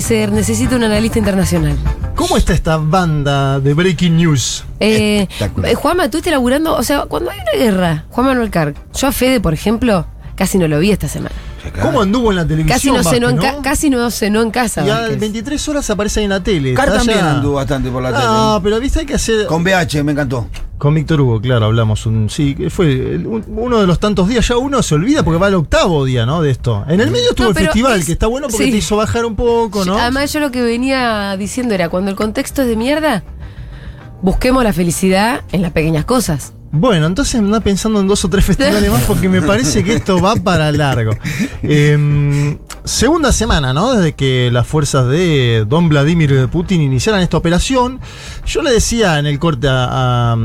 se, se necesita un analista internacional. ¿Cómo está esta banda de Breaking News? Eh, eh, Juanma, tú estás laburando, o sea, cuando hay una guerra, Juan Manuel Carg, yo a Fede, por ejemplo, casi no lo vi esta semana. ¿Cómo anduvo en la televisión? Casi no, cenó en casi no cenó en casa. Y a Vázquez. 23 horas aparece ahí en la tele. Car también anduvo bastante por la Ah, tele. pero viste, hay que hacer. Con BH, me encantó. Con Víctor Hugo, claro, hablamos un. Sí, fue un- uno de los tantos días. Ya uno se olvida porque va al octavo día, ¿no? De esto. En el medio estuvo No, el festival, es- que está bueno porque sí. te hizo bajar un poco, ¿no? Además, yo lo que venía diciendo era, cuando el contexto es de mierda, busquemos la felicidad en las pequeñas cosas. Bueno, entonces anda pensando en dos o tres festivales más porque me parece que esto va para largo. Eh, segunda semana, ¿no? Desde que las fuerzas de don Vladimir Putin iniciaran esta operación. Yo le decía en el corte a, a,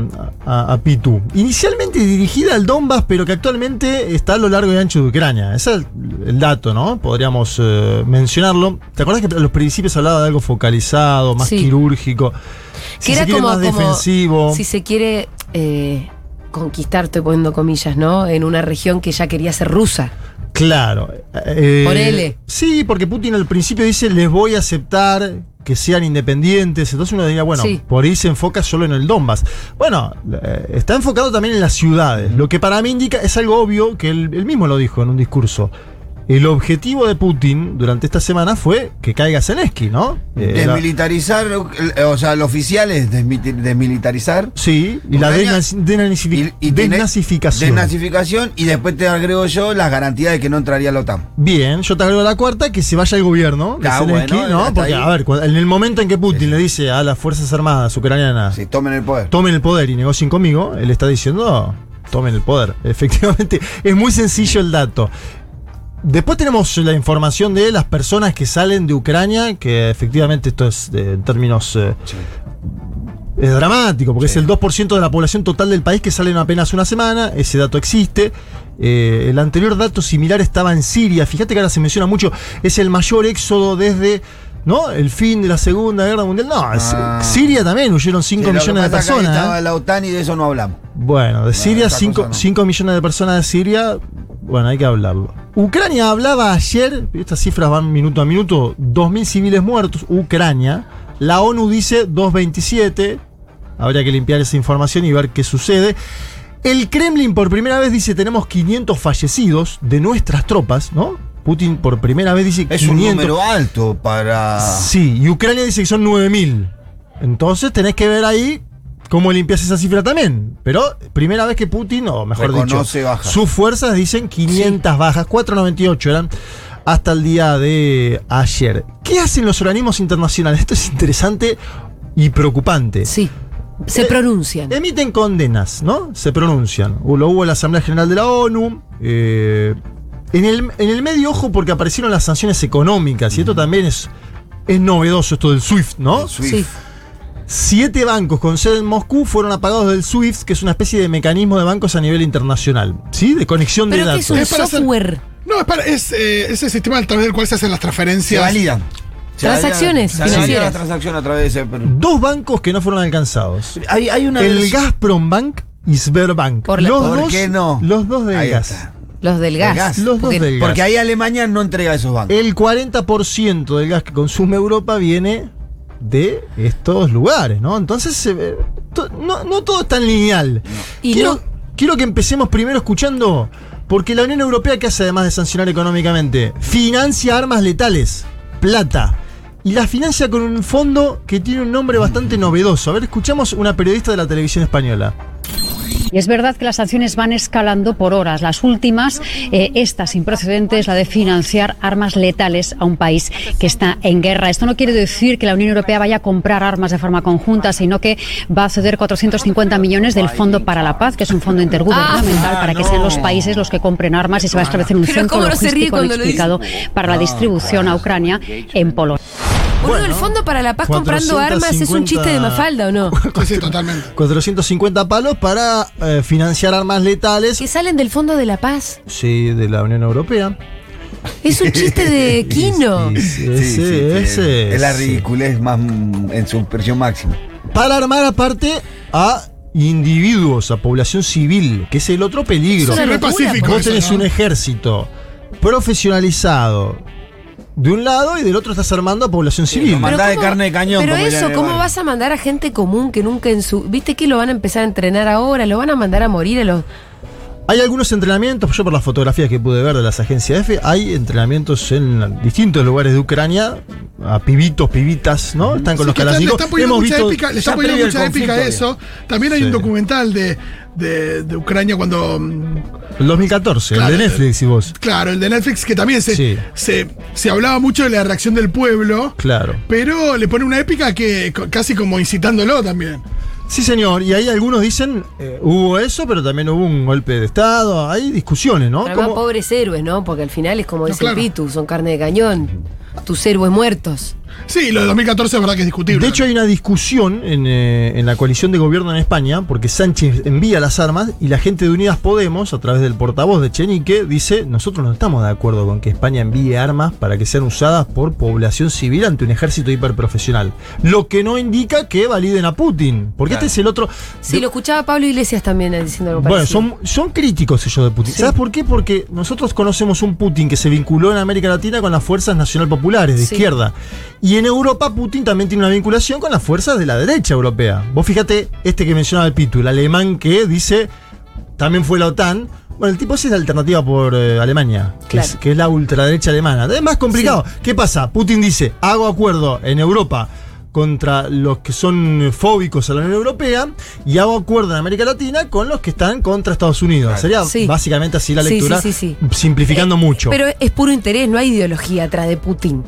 a- a Pitu, inicialmente dirigida al Donbass, pero que actualmente está a lo largo y ancho de Ucrania. Ese es el, el dato, ¿no? Podríamos eh, mencionarlo. ¿Te acuerdas que a los principios hablaba de algo focalizado, más Sí. quirúrgico? Si que se quiere, como, más como defensivo. si se quiere eh, conquistar, estoy poniendo comillas, ¿no? En una región que ya quería ser rusa. Claro. eh, Ponele. Sí, porque Putin al principio dice, les voy a aceptar que sean independientes. Entonces uno diría, bueno, Sí. por ahí se enfoca solo en el Donbass. Bueno, eh, está enfocado también en las ciudades. Lo que para mí indica es algo obvio que él, él mismo lo dijo en un discurso. El objetivo de Putin durante esta semana fue que caiga Zelensky, ¿no? Eh, Desmilitarizar, o sea, lo oficial es desmilitarizar. sí, y la denazifi- Y, y desnazificación. Desnazificación y después te agrego yo las garantías de que no entraría la OTAN. Bien, yo te agrego la cuarta, que se vaya el gobierno de Ah, Zelensky, bueno, ¿no? Porque, ahí. a ver, en el momento en que Putin Sí, sí. le dice a las Fuerzas Armadas ucranianas, Si tomen el poder. tomen el poder y negocien conmigo, él está diciendo, tomen el poder. Efectivamente, es muy sencillo el dato. Después tenemos la información de las personas que salen de Ucrania, que efectivamente esto es eh, en términos... eh, es dramático, porque Sí. es el 2% de la población total del país que sale en apenas una semana. Ese dato existe. Eh, el anterior dato similar estaba en Siria. Fíjate que ahora se menciona mucho. Es el mayor éxodo desde ¿no? el fin de la Segunda Guerra Mundial. No, Ah. Siria también huyeron 5 Sí, lo que millones de personas. Estaba ¿eh? la OTAN y de eso no hablamos. Bueno, de Siria, esa 5 cosa no. millones de personas de Siria. Bueno, hay que hablarlo. Ucrania hablaba ayer, estas cifras van minuto a minuto, 2.000 civiles muertos, Ucrania. La ONU dice 227. Habría que limpiar esa información y ver qué sucede. El Kremlin por primera vez dice tenemos 500 fallecidos de nuestras tropas, ¿no? Putin por primera vez dice Es 500. un número alto para. Sí, y Ucrania dice que son 9000. Entonces tenés que ver ahí cómo limpias esa cifra también. Pero primera vez que Putin, o mejor Reconoce dicho, bajas. sus fuerzas dicen 500 bajas, 498 eran hasta el día de ayer. ¿Qué hacen los organismos internacionales? Esto es interesante y preocupante. Sí. Se Eh, pronuncian. Emiten condenas, ¿no? Se pronuncian. Lo hubo en la Asamblea General de la ONU. eh, en, el, en el medio ojo porque aparecieron las sanciones económicas. Y esto también es, es novedoso, esto del SWIFT, ¿no? el SWIFT. Sí. Siete bancos con sede en Moscú fueron apagados del SWIFT, que es una especie de mecanismo de bancos a nivel internacional. ¿Sí? De conexión de Pero datos. es un Es para hacer- software. No, es, para, es eh, ese sistema a través del cual se hacen las Se transferencias. validan. Se Transacciones se validan financieras. la transacción a través de ese. pero- Dos bancos que no fueron alcanzados. Hay, hay una. El Gazprom Bank y Sberbank. Por la- los ¿Por dos, qué no? Los dos del Ahí gas. está. Los del gas. gas. Los dos Porque- del gas. Porque ahí Alemania no entrega esos bancos. El 40% del gas que consume Europa viene de estos lugares, ¿no? Entonces, to- no, no todo es tan lineal. Y quiero, no- quiero que empecemos primero escuchando, porque la Unión Europea, ¿qué hace además de sancionar económicamente? Financia armas letales, plata. Y la financia con un fondo que tiene un nombre bastante novedoso. A ver, escuchamos una periodista de la televisión española. Y es verdad que las sanciones van escalando por horas. Las últimas, eh, esta sin precedentes, la de financiar armas letales a un país que está en guerra. Esto no quiere decir que la Unión Europea vaya a comprar armas de forma conjunta, sino que va a ceder 450 millones del Fondo para la Paz, que es un fondo intergubernamental Ah, para que sean los países los que compren armas y se va a establecer un centro logístico, lo explicado, para la distribución a Ucrania en Polonia. Boludo, Bueno, el Fondo para la Paz comprando 450 armas es un chiste de Mafalda, ¿o no? Sí, totalmente. 450 palos para eh, financiar armas letales. Que salen del Fondo de la Paz. Sí, de la Unión Europea. Es un chiste de Kino. Sí, sí, Sí, ese- sí, sí, ese es la sí. ridiculez más mm, en su versión máxima. Para armar aparte a individuos, a población civil, que es el otro peligro. Es. Vos eso, tenés ¿no? un ejército profesionalizado, de un lado y del otro estás armando a población civil. Mandá de carne de cañón, Pero eso, ¿cómo vas a mandar a gente común que nunca en su. ¿Viste que lo van a empezar a entrenar ahora? ¿Lo van a mandar a morir a los. Hay algunos entrenamientos, yo por las fotografías que pude ver de las agencias F, hay entrenamientos en distintos lugares de Ucrania, a pibitos, pibitas, ¿no? Están con Sí, los que le están poniendo Hemos mucha visto épica, le están poniendo mucha épica a eso. También hay Sí. un documental de, de, de Ucrania cuando. El 2014, Claro, el de Netflix y vos. Claro, el de Netflix, que también se, Sí. se, se hablaba mucho de la reacción del pueblo. Claro. Pero le pone una épica que casi como incitándolo también. Sí, señor, y ahí algunos dicen, eh, hubo eso, pero también hubo un golpe de Estado, hay discusiones, ¿no? Como- pobres héroes, ¿no? Porque al final es como No, dice claro. Pitu, son carne de cañón. Tus héroes muertos. Sí, lo de 2014 es verdad que es discutible. De hecho, hay una discusión en, eh, en la coalición de gobierno en España, porque Sánchez envía las armas y la gente de Unidas Podemos, a través del portavoz de Chenique, dice: Nosotros no estamos de acuerdo con que España envíe armas para que sean usadas por población civil ante un ejército hiperprofesional. Lo que no indica que validen a Putin, porque Claro. este es el otro. Sí, de- lo escuchaba Pablo Iglesias también eh, diciendo algo Bueno, parecido. son, son críticos ellos de Putin. Sí. ¿Sabes por qué? Porque nosotros conocemos un Putin que se vinculó en América Latina con las fuerzas nacional populares de Sí. izquierda. Y en Europa Putin también tiene una vinculación con las fuerzas de la derecha europea. Vos fíjate, este que mencionaba el Pitu, el alemán que dice, también fue la OTAN. Bueno, el tipo ese es la alternativa por eh, Alemania, que, Claro. es, que es la ultraderecha alemana. Es más complicado. ¿Qué pasa? Putin dice, hago acuerdo en Europa contra los que son fóbicos a la Unión Europea y hago acuerdo en América Latina con los que están contra Estados Unidos. Claro. Sería Sí. básicamente así la Sí, lectura, sí, sí, sí. simplificando Eh, mucho. Pero es puro interés, no hay ideología atrás de Putin.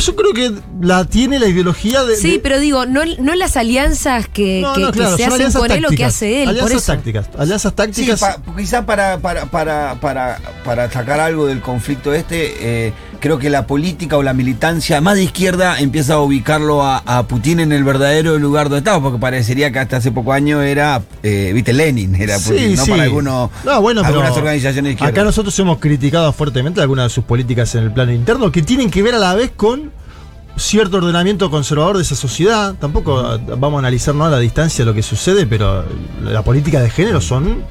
Yo creo que la tiene la ideología de... Sí, de- pero digo, no, no las alianzas que, No, que- no, que claro, se hacen con él o que tácticas. hace él. Por Alianzas eso. tácticas. Alianzas Sí, tácticas. pa- quizá para, para, para, para, para sacar algo del conflicto este, eh, creo que la política o la militancia más de izquierda empieza a ubicarlo a, a Putin en el verdadero lugar donde estaba, porque parecería que hasta hace poco años era, eh, viste, Lenin, era Putin, no para algunos, No, bueno, pero algunas organizaciones de izquierda. Acá nosotros hemos criticado fuertemente algunas de sus políticas en el plano interno que tienen que ver a la vez con cierto ordenamiento conservador de esa sociedad. Tampoco ah, vamos a analizar ¿no? a la distancia lo que sucede, pero la política de género son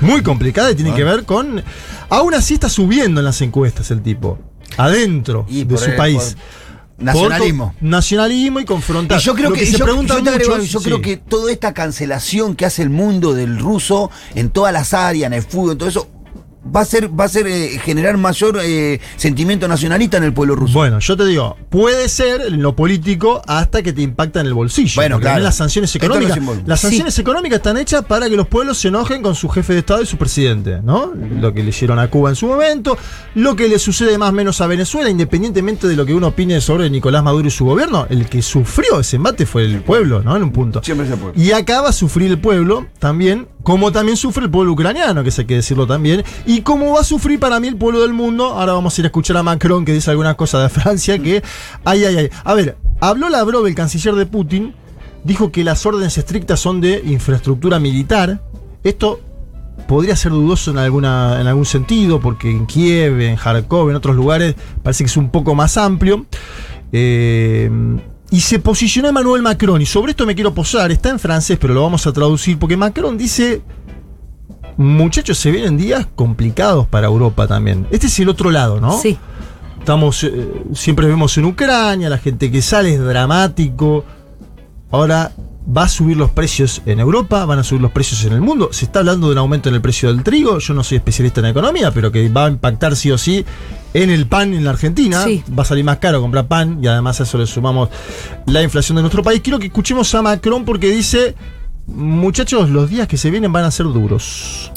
muy complicadas y tienen Ah. que ver con. Aún así está subiendo en las encuestas el tipo. Adentro Y de su el- país. por nacionalismo. Por nacionalismo y confrontar. Y yo creo Lo que, se yo, pregunta yo te agrego mucho algo, yo sí. creo que toda esta cancelación que hace el mundo del ruso en todas las áreas, en el fútbol, en todo eso, va a ser, va a ser eh, generar mayor eh, sentimiento nacionalista en el pueblo ruso. Bueno, yo te digo, puede ser en lo político hasta que te impacta en el bolsillo. Bueno, porque claro. también las sanciones económicas. Las sanciones económicas están hechas para que los pueblos se enojen con su jefe de Estado y su presidente, ¿no? Lo que le hicieron a Cuba en su momento, lo que le sucede más o menos a Venezuela, independientemente de lo que uno opine sobre Nicolás Maduro y su gobierno, el que sufrió ese embate fue el pueblo, ¿no? En un punto. Siempre es el pueblo. Y acá va a sufrir el pueblo también, como también sufre el pueblo ucraniano, que eso hay que decirlo también, y como va a sufrir para mí el pueblo del mundo. Ahora vamos a ir a escuchar a Macron que dice algunas cosas de Francia que. Ay, ay, ay. A ver, habló Lavrov, el canciller de Putin, dijo que las órdenes estrictas son de infraestructura militar. Esto podría ser dudoso en, alguna, en algún sentido, porque en Kiev, en Kharkov, en otros lugares, parece que es un poco más amplio. Eh, y se posicionó Emmanuel Macron, y sobre esto me quiero posar, está en francés, pero lo vamos a traducir, porque Macron dice, muchachos, se vienen días complicados para Europa también. Este es el otro lado, ¿no? Sí. Estamos, eh, siempre vemos en Ucrania, la gente que sale es dramático. Ahora va a subir los precios en Europa, van a subir los precios en el mundo. Se está hablando de un aumento en el precio del trigo. Yo no soy especialista en economía, pero que va a impactar sí o sí en el pan en la Argentina. Sí. Va a salir más caro comprar pan y además a eso le sumamos la inflación de nuestro país. Quiero que escuchemos a Macron porque dice, muchachos, los días que se vienen van a ser duros.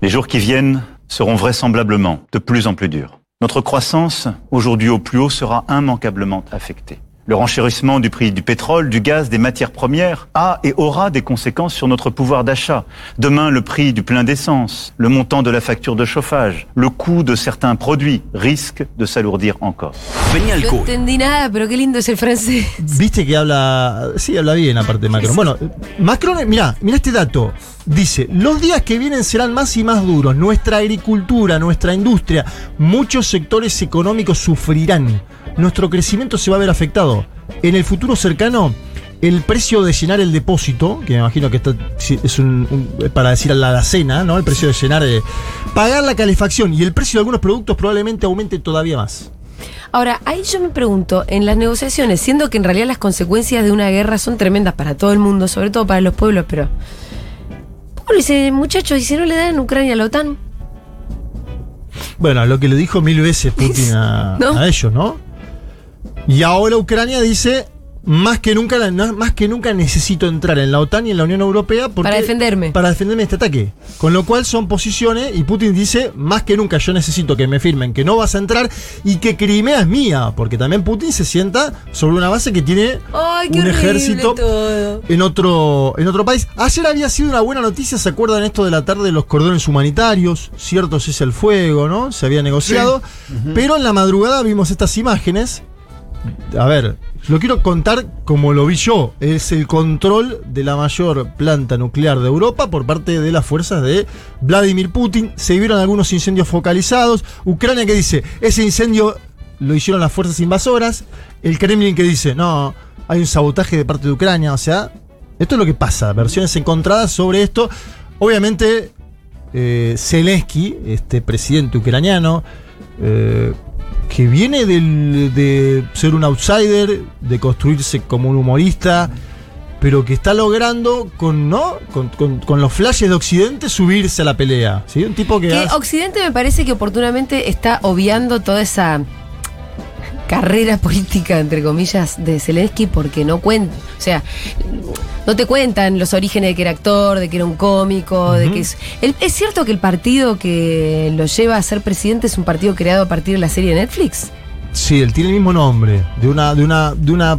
Les jours qui viennent seront vraisemblablement de plus en plus durs. Notre croissance, aujourd'hui au plus haut, sera immanquablement affectée. Le renchérissement du prix du pétrole, du gaz, des matières premières a et aura des conséquences sur notre pouvoir d'achat. Demain, le prix du plein d'essence, le montant de la facture de chauffage, le coût de certains produits risquent de s'alourdir encore. Venía el No entendí nada, pero qué lindo es el francés. Viste que habla. Sí, habla bien aparte de Macron. Bueno, Macron, mirá, mirá este dato. Dice: Los días que vienen serán más y más duros. Nuestra agricultura, nuestra industria, muchos sectores económicos sufrirán. Nuestro crecimiento se va a ver afectado. En el futuro cercano, el precio de llenar el depósito, que me imagino que esto sí, es un, un- para decir a la alacena, ¿no? El precio de llenar. eh, pagar la calefacción y el precio de algunos productos probablemente aumente todavía más. Ahora, ahí yo me pregunto, en las negociaciones, siendo que en realidad las consecuencias de una guerra son tremendas para todo el mundo, sobre todo para los pueblos, pero. ¿Cómo dice, muchachos, y si no le dan Ucrania a la OTAN? Bueno, lo que le dijo mil veces Putin a, ¿No? a ellos, ¿no? Y ahora Ucrania dice, más que nunca, más que nunca necesito entrar en la OTAN y en la Unión Europea porque- Para defenderme. Para defenderme de este ataque. Con lo cual son posiciones y Putin dice, más que nunca yo necesito que me firmen que no vas a entrar y que Crimea es mía, porque también Putin se sienta sobre una base que tiene Ay, qué un ejército todo. en otro, en otro país. Ayer había sido una buena noticia, ¿se acuerdan esto de la tarde de los cordones humanitarios? Cierto es el fuego, ¿no? Se había negociado. Pero en la madrugada vimos estas imágenes. A ver, lo quiero contar como lo vi yo. Es el control de la mayor planta nuclear de Europa por parte de las fuerzas de Vladimir Putin. Se vieron algunos incendios focalizados. Ucrania que dice, ese incendio lo hicieron las fuerzas invasoras. El Kremlin que dice, no, hay un sabotaje de parte de Ucrania. O sea, esto es lo que pasa. Versiones encontradas sobre esto. Obviamente, eh, Zelensky, este presidente ucraniano, eh, que viene del- de ser un outsider, de construirse como un humorista, pero que está logrando con, ¿no? con, con- con los flashes de Occidente subirse a la pelea. ¿sí? Un tipo que... Occidente me parece que oportunamente está obviando toda esa carrera política, entre comillas, de Zelensky porque no cuenta. O sea, no te cuentan los orígenes de que era actor, de que era un cómico, de que es. el- ¿Es cierto que el partido que lo lleva a ser presidente es un partido creado a partir de la serie de Netflix? Sí, él tiene el mismo nombre, de una, de una, de una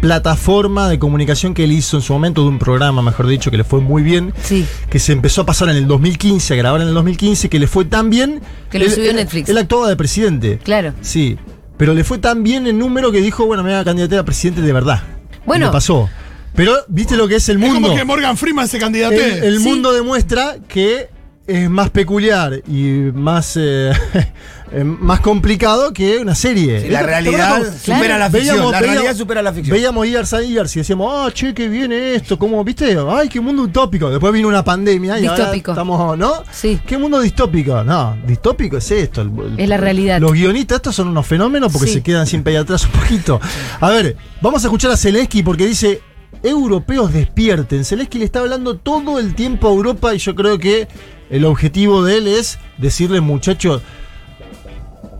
plataforma de comunicación que él hizo en su momento, de un programa, mejor dicho, que le fue muy bien, Sí. que se empezó a pasar en el 2015, a grabar en el 2015, que le fue tan bien... Que lo él- subió él- Netflix. Él actuaba de presidente. Claro. Sí, pero le fue tan bien el número que dijo, bueno, me voy a candidatar a presidente de verdad. Bueno. Y pasó. Pero, ¿viste lo que es el Es mundo? como que Morgan Freeman se el, candidate. el Sí. mundo demuestra que es más peculiar y más, eh, eh, más complicado que una serie. Sí, la ¿Te realidad supera Claro. la ficción. Veíamos- la veíamos- realidad supera la ficción. Veíamos Years and Years y decíamos, ah, che, qué viene esto, ¿cómo, viste? Ay, qué mundo utópico. Después vino una pandemia y ahora Distópico. estamos, ¿no? Sí. ¿Qué mundo distópico? No, distópico es esto. el- el- Es la realidad. Los guionistas, estos son unos fenómenos porque Sí. se quedan siempre ahí atrás un poquito. A ver, vamos a escuchar a Zelensky porque dice, europeos despierten. Zelensky le está hablando todo el tiempo a Europa y yo creo que el objetivo de él es decirle, muchachos,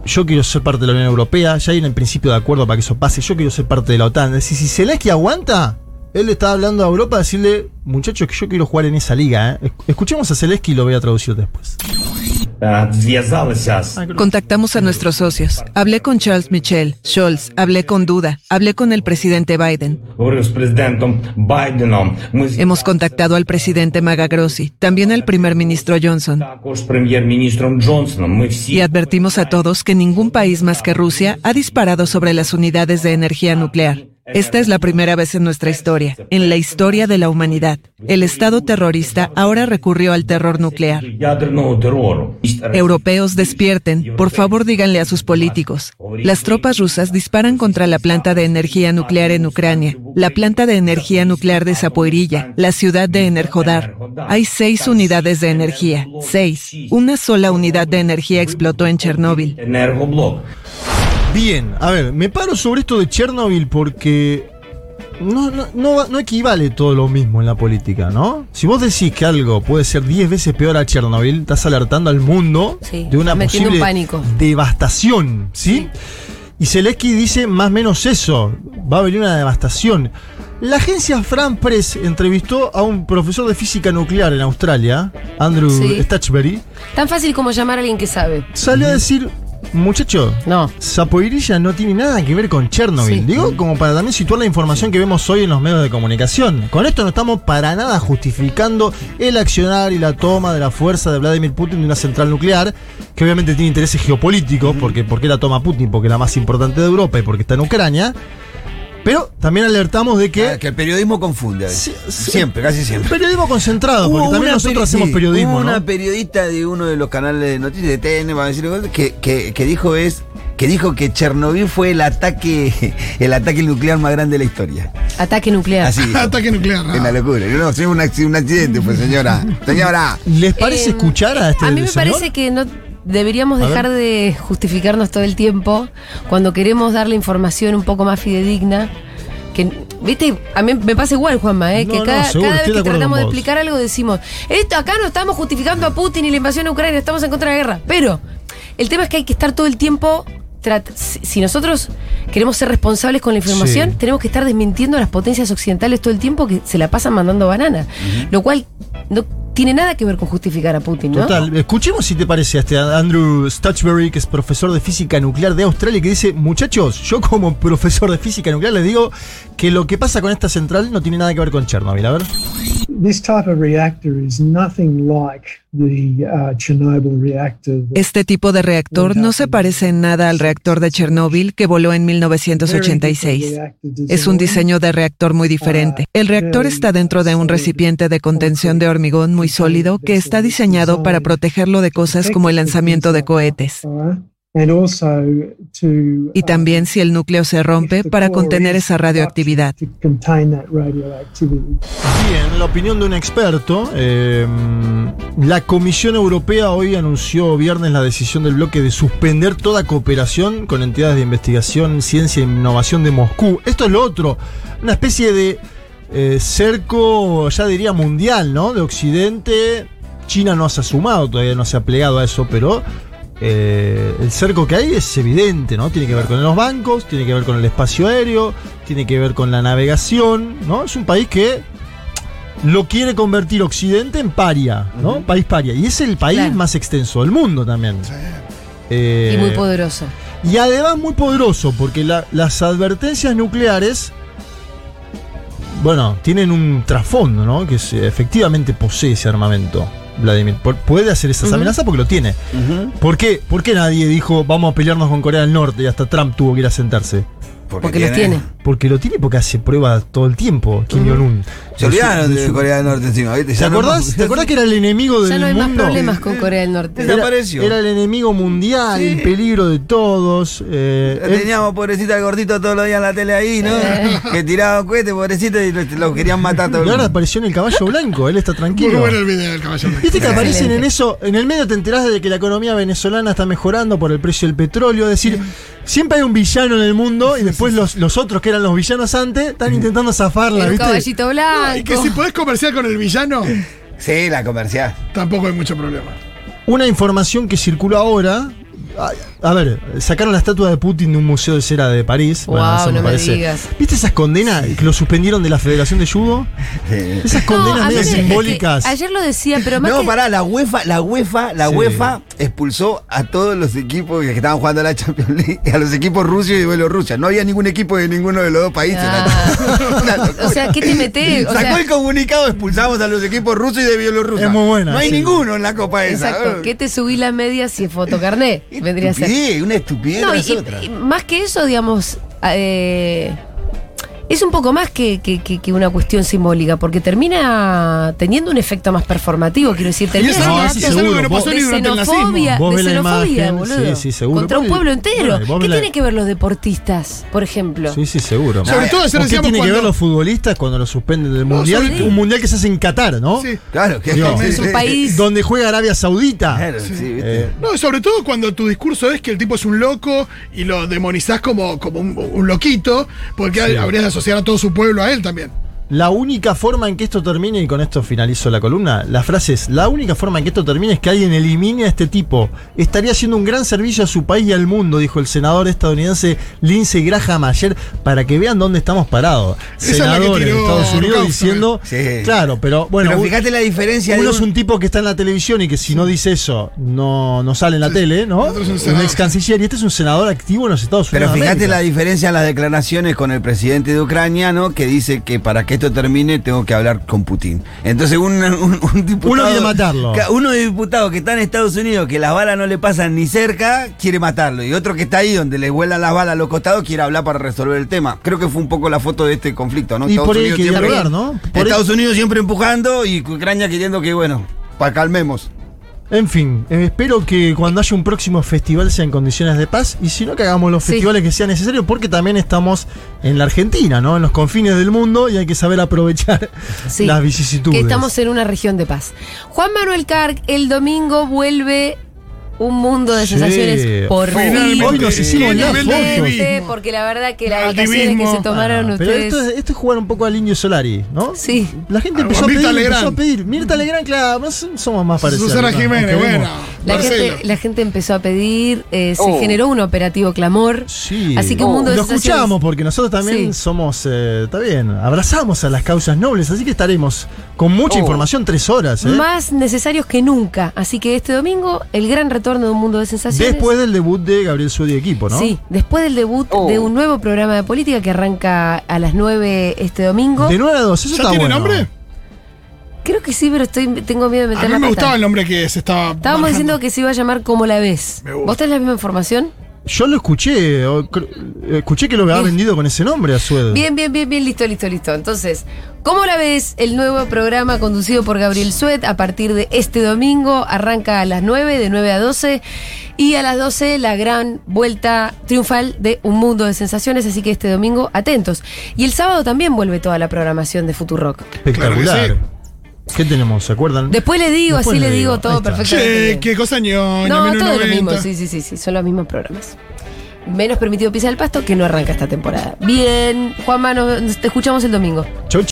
yo quiero ser parte de la Unión Europea, ya hay un principio de acuerdo para que eso pase, yo quiero ser parte de la OTAN. Es decir, si Zelensky aguanta, él le está hablando a Europa decirle, muchachos, que yo quiero jugar en esa liga. ¿eh". Es- Escuchemos a Zelensky y lo voy a traducir después. Contactamos a nuestros socios. Hablé con Charles Michel, Scholz, hablé con Duda, hablé con el presidente Biden. Hemos contactado al presidente Magagrossi, también al primer ministro Johnson. Y advertimos a todos que ningún país más que Rusia ha disparado sobre las unidades de energía nuclear. Esta es la primera vez en nuestra historia, en la historia de la humanidad. El Estado terrorista ahora recurrió al terror nuclear. Europeos despierten, por favor díganle a sus políticos. Las tropas rusas disparan contra la planta de energía nuclear en Ucrania, la planta de energía nuclear de Zapoirilla, la ciudad de Enerjodar. Hay seis unidades de energía, seis. Una sola unidad de energía explotó en Chernóbil. Bien, a ver, me paro sobre esto de Chernobyl porque no, no, no, equivale todo lo mismo en la política, ¿no? Si vos decís que algo puede ser 10 veces peor a Chernobyl, estás alertando al mundo de una posible devastación, ¿sí? Y Zelensky dice más o menos eso, va a venir una devastación. La agencia Fran Press entrevistó a un profesor de física nuclear en Australia, Andrew sí. Stachbury. Tan fácil como llamar a alguien que sabe. Salió a decir, muchacho, No. Zaporizhia no tiene nada que ver con Chernobyl. Sí. Digo, como para también situar la información que vemos hoy en los medios de comunicación. Con esto no estamos para nada justificando el accionar y la toma de la fuerza de Vladimir Putin de una central nuclear, que obviamente tiene intereses geopolíticos, porque ¿por qué la toma Putin? Porque es la más importante de Europa y porque está en Ucrania. Pero también alertamos de que... Ah, que el periodismo confunde. Sí, sí. Siempre, casi siempre. Periodismo concentrado, porque también nosotros peri- hacemos sí, periodismo, hubo ¿no? una periodista de uno de los canales de noticias de TN, vamos a decir algo, que, que, que dijo es que dijo que Chernobyl fue el ataque el ataque nuclear más grande de la historia. Ataque nuclear. Así. Ataque nuclear. Es la locura. No, sí, un, acc- un accidente, pues señora. Señora. ¿Les parece Eh, escuchar a este A mí me señor? parece que no deberíamos dejar de justificarnos todo el tiempo cuando queremos dar la información un poco más fidedigna. Que, viste, a mí me pasa igual, Juanma, ¿eh? No, que no, cada, seguro, cada vez que tratamos de explicar algo decimos, esto acá no estamos justificando a Putin y la invasión a Ucrania, estamos en contra de la guerra. Pero el tema es que hay que estar todo el tiempo. Si nosotros queremos ser responsables con la información, Sí. tenemos que estar desmintiendo a las potencias occidentales todo el tiempo que se la pasan mandando banana. Lo cual no tiene nada que ver con justificar a Putin, ¿no? Total, escuchemos si te parece a este Andrew Stutchberry, que es profesor de física nuclear de Australia, que dice, muchachos, yo como profesor de física nuclear les digo que lo que pasa con esta central no tiene nada que ver con Chernobyl. A ver. This type of reactor is nothing like the uh, Chernobyl reactor. that- Este tipo de reactor no se parece en nada al reactor de Chernóbil que voló en 1986. Es un diseño de reactor muy diferente. El reactor está dentro de un recipiente de contención de hormigón muy sólido que está diseñado para protegerlo de cosas como el lanzamiento de cohetes. Alright? And also to, Y también si el núcleo se rompe para contener esa radioactividad. Bien, la opinión de un experto. eh, la Comisión Europea hoy anunció viernes la decisión del bloque de suspender toda cooperación con entidades de investigación, ciencia e innovación de Moscú. Esto es lo otro, una especie de eh, cerco, ya diría mundial, ¿no? De Occidente. China no se ha sumado, todavía no se ha plegado a eso, pero eh, el cerco que hay es evidente, ¿no? Tiene que ver con los bancos, tiene que ver con el espacio aéreo, tiene que ver con la navegación, ¿no? Es un país que lo quiere convertir Occidente en paria, ¿no? País paria. Y es el país Claro. más extenso del mundo también. Eh, Y muy poderoso. y además muy poderoso, porque la- las advertencias nucleares, bueno, tienen un trasfondo, ¿no? Que es, efectivamente posee ese armamento. Vladimir Pu- puede hacer esas amenazas porque lo tiene. ¿Por qué? ¿Por qué nadie dijo vamos a pelearnos con Corea del Norte y hasta Trump tuvo que ir a sentarse? Porque los tiene. Porque lo tiene porque hace pruebas todo el tiempo, Kim Jong-un. Se olvidaron de Corea del Norte encima, ¿viste? ¿Te no- acordás? ¿Te acordás que era el enemigo del Ya no hay más mundo? problemas con Corea del Norte. Era, era el enemigo mundial, el peligro de todos. eh, Teníamos pobrecita el gordito todos los días en la tele ahí, ¿no? que tiraba cohetes, pobrecito, y lo, querían matar todo y el ahora mundo. apareció en el caballo blanco, él está Muy tranquilo. bueno el video del caballo blanco. Viste que aparecen en eso, en el medio te enterás de que la economía venezolana está mejorando por el precio del petróleo, es decir, siempre hay un villano en el mundo y después los, los otros que eran los villanos antes están intentando zafarla, El ¿viste? caballito Y blanco. que si podés comerciar con el villano, Sí, la comercial. tampoco hay mucho problema. Una información que circuló ahora. A, a ver, sacaron la estatua de Putin de un museo de cera de París. Eso no me digas. ¿Viste esas condenas que lo suspendieron de la Federación de Judo? Sí. Esas condenas medio simbólicas. es que ayer lo decía, pero más No, que- pará, la UEFA, la UEFA, la Sí. UEFA expulsó a todos los equipos que estaban jugando a la Champions League, a los equipos rusos y Bielorrusia. No había ningún equipo de ninguno de los dos países. Ah. O sea, ¿qué te metés? O Sacó sea, el comunicado, expulsamos a los equipos rusos y de Bielorrusia. Es muy buena, No hay sí. ninguno en la Copa esa. exacto. ¿Qué te subí la media si es fotocarné? Vendría a ser. Sí, una estupidez No, y- otra. y más que eso, digamos, eh, es un poco más que, que- que- que una cuestión simbólica, porque termina teniendo un efecto más performativo, quiero decir, termina no, sí, que seguro. de xenofobia, Vos de ves la xenofobia, imagen, boludo. sí, sí, seguro. Contra un pueblo entero. ¿Qué la- tienen que ver los deportistas, por ejemplo? Sí, sí, seguro. Sobre todo ayer ¿O ¿Qué tiene que cuando- ver los futbolistas cuando lo suspenden del mundial? sobre- Un mundial que se hace en Qatar, ¿no? Sí. Claro, que Digo, Es un país. Donde juega Arabia Saudita. Claro. Eh, No, sobre todo cuando tu discurso es que el tipo es un loco y lo demonizás como, como un, un loquito, porque Sí. habrías asociar a todo su pueblo a él también. La única forma en que esto termine, y con esto finalizo la columna, la frase es, la única forma en que esto termine es que alguien elimine a este tipo. Estaría haciendo un gran servicio a su país y al mundo, dijo el senador estadounidense Lindsey Graham ayer, para que vean dónde estamos parados. Senador en Estados Unidos diciendo, Sí. claro, pero bueno, Pero fíjate la diferencia de uno un- es un tipo que está en la televisión y que si no dice eso, no, no sale en la tele, ¿no? un Un ex canciller y este es un senador activo en los Estados Pero Unidos. de fíjate la diferencia en las declaraciones con el presidente de Ucrania, ¿no? Que dice que para que esto termine tengo que hablar con Putin. Entonces un, un- un diputado... Uno quiere matarlo. Uno de diputados que está en Estados Unidos, que las balas no le pasan ni cerca, quiere matarlo. Y otro que está ahí donde le vuelan las balas a los costados, quiere hablar para resolver el tema. Creo que fue un poco la foto de este conflicto, ¿no? Y por ahí Unidos siempre- dialogar, ¿no? Por ahí- Estados Unidos siempre empujando y Ucrania queriendo que, bueno, para calmemos. En fin, eh, espero que cuando haya un próximo festival sea en condiciones de paz y si no que hagamos los Sí. festivales que sean necesarios porque también estamos en la Argentina, ¿no? En los confines del mundo y hay que saber aprovechar Sí, las vicisitudes. Que estamos en una región de paz. Juan Manuel Carg el domingo vuelve Un mundo de Sí. sensaciones por Finalmente. Hoy nos hicimos fotos. activismo. porque la verdad que las vacaciones que se tomaron Ah, Pero ustedes. esto es, esto es jugar un poco al Indio Solari, ¿no? Sí. La gente empezó a pedir, empezó a pedir. Mirta Legrand, claro, somos más parecidos. Susana ¿no? Jiménez, bueno. La gente, la gente empezó a pedir, eh, se Oh. generó un operativo clamor. Sí. Así que un mundo de Lo sensaciones- escuchamos porque nosotros también Sí. somos, eh, está bien, abrazamos a las causas nobles, así que estaremos con mucha Oh. información tres horas. ¿eh? Más necesarios que nunca. Así que este domingo, el gran retorno de un mundo de sensaciones. Después del debut de Gabriel Suedi equipo, ¿no? Sí, después del debut Oh. de un nuevo programa de política que arranca a las 9 este domingo. De 9 a 2, eso ¿Ya está tiene bueno. nombre? Creo que sí, pero estoy, tengo miedo de A meter mí me gustaba el nombre que se estaba. Estábamos manejando. diciendo que se iba a llamar Como la ves. Me gusta. ¿Vos tenés la misma información? Yo lo escuché, escuché que lo había vendido con ese nombre a Sued. Bien, bien, bien, bien, listo, listo, listo. Entonces, ¿cómo la ves? El nuevo programa conducido por Gabriel Suet a partir de este domingo arranca a las 9, de 9 a 12. Y a las 12 la gran vuelta triunfal de Un Mundo de Sensaciones, así que este domingo atentos. Y el sábado también vuelve toda la programación de Futurock. Espectacular. Claro ¿Qué tenemos? ¿Se acuerdan? Después le digo, Después así le digo, digo, todo. Che, bien. qué cosa ñoña. No, todo lo 1990. mismo, sí, sí, sí, sí, son los mismos programas. Menos permitido pisar el pasto que no arranca esta temporada. Bien, Juan Mano, te escuchamos el domingo. Chau,